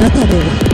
中では。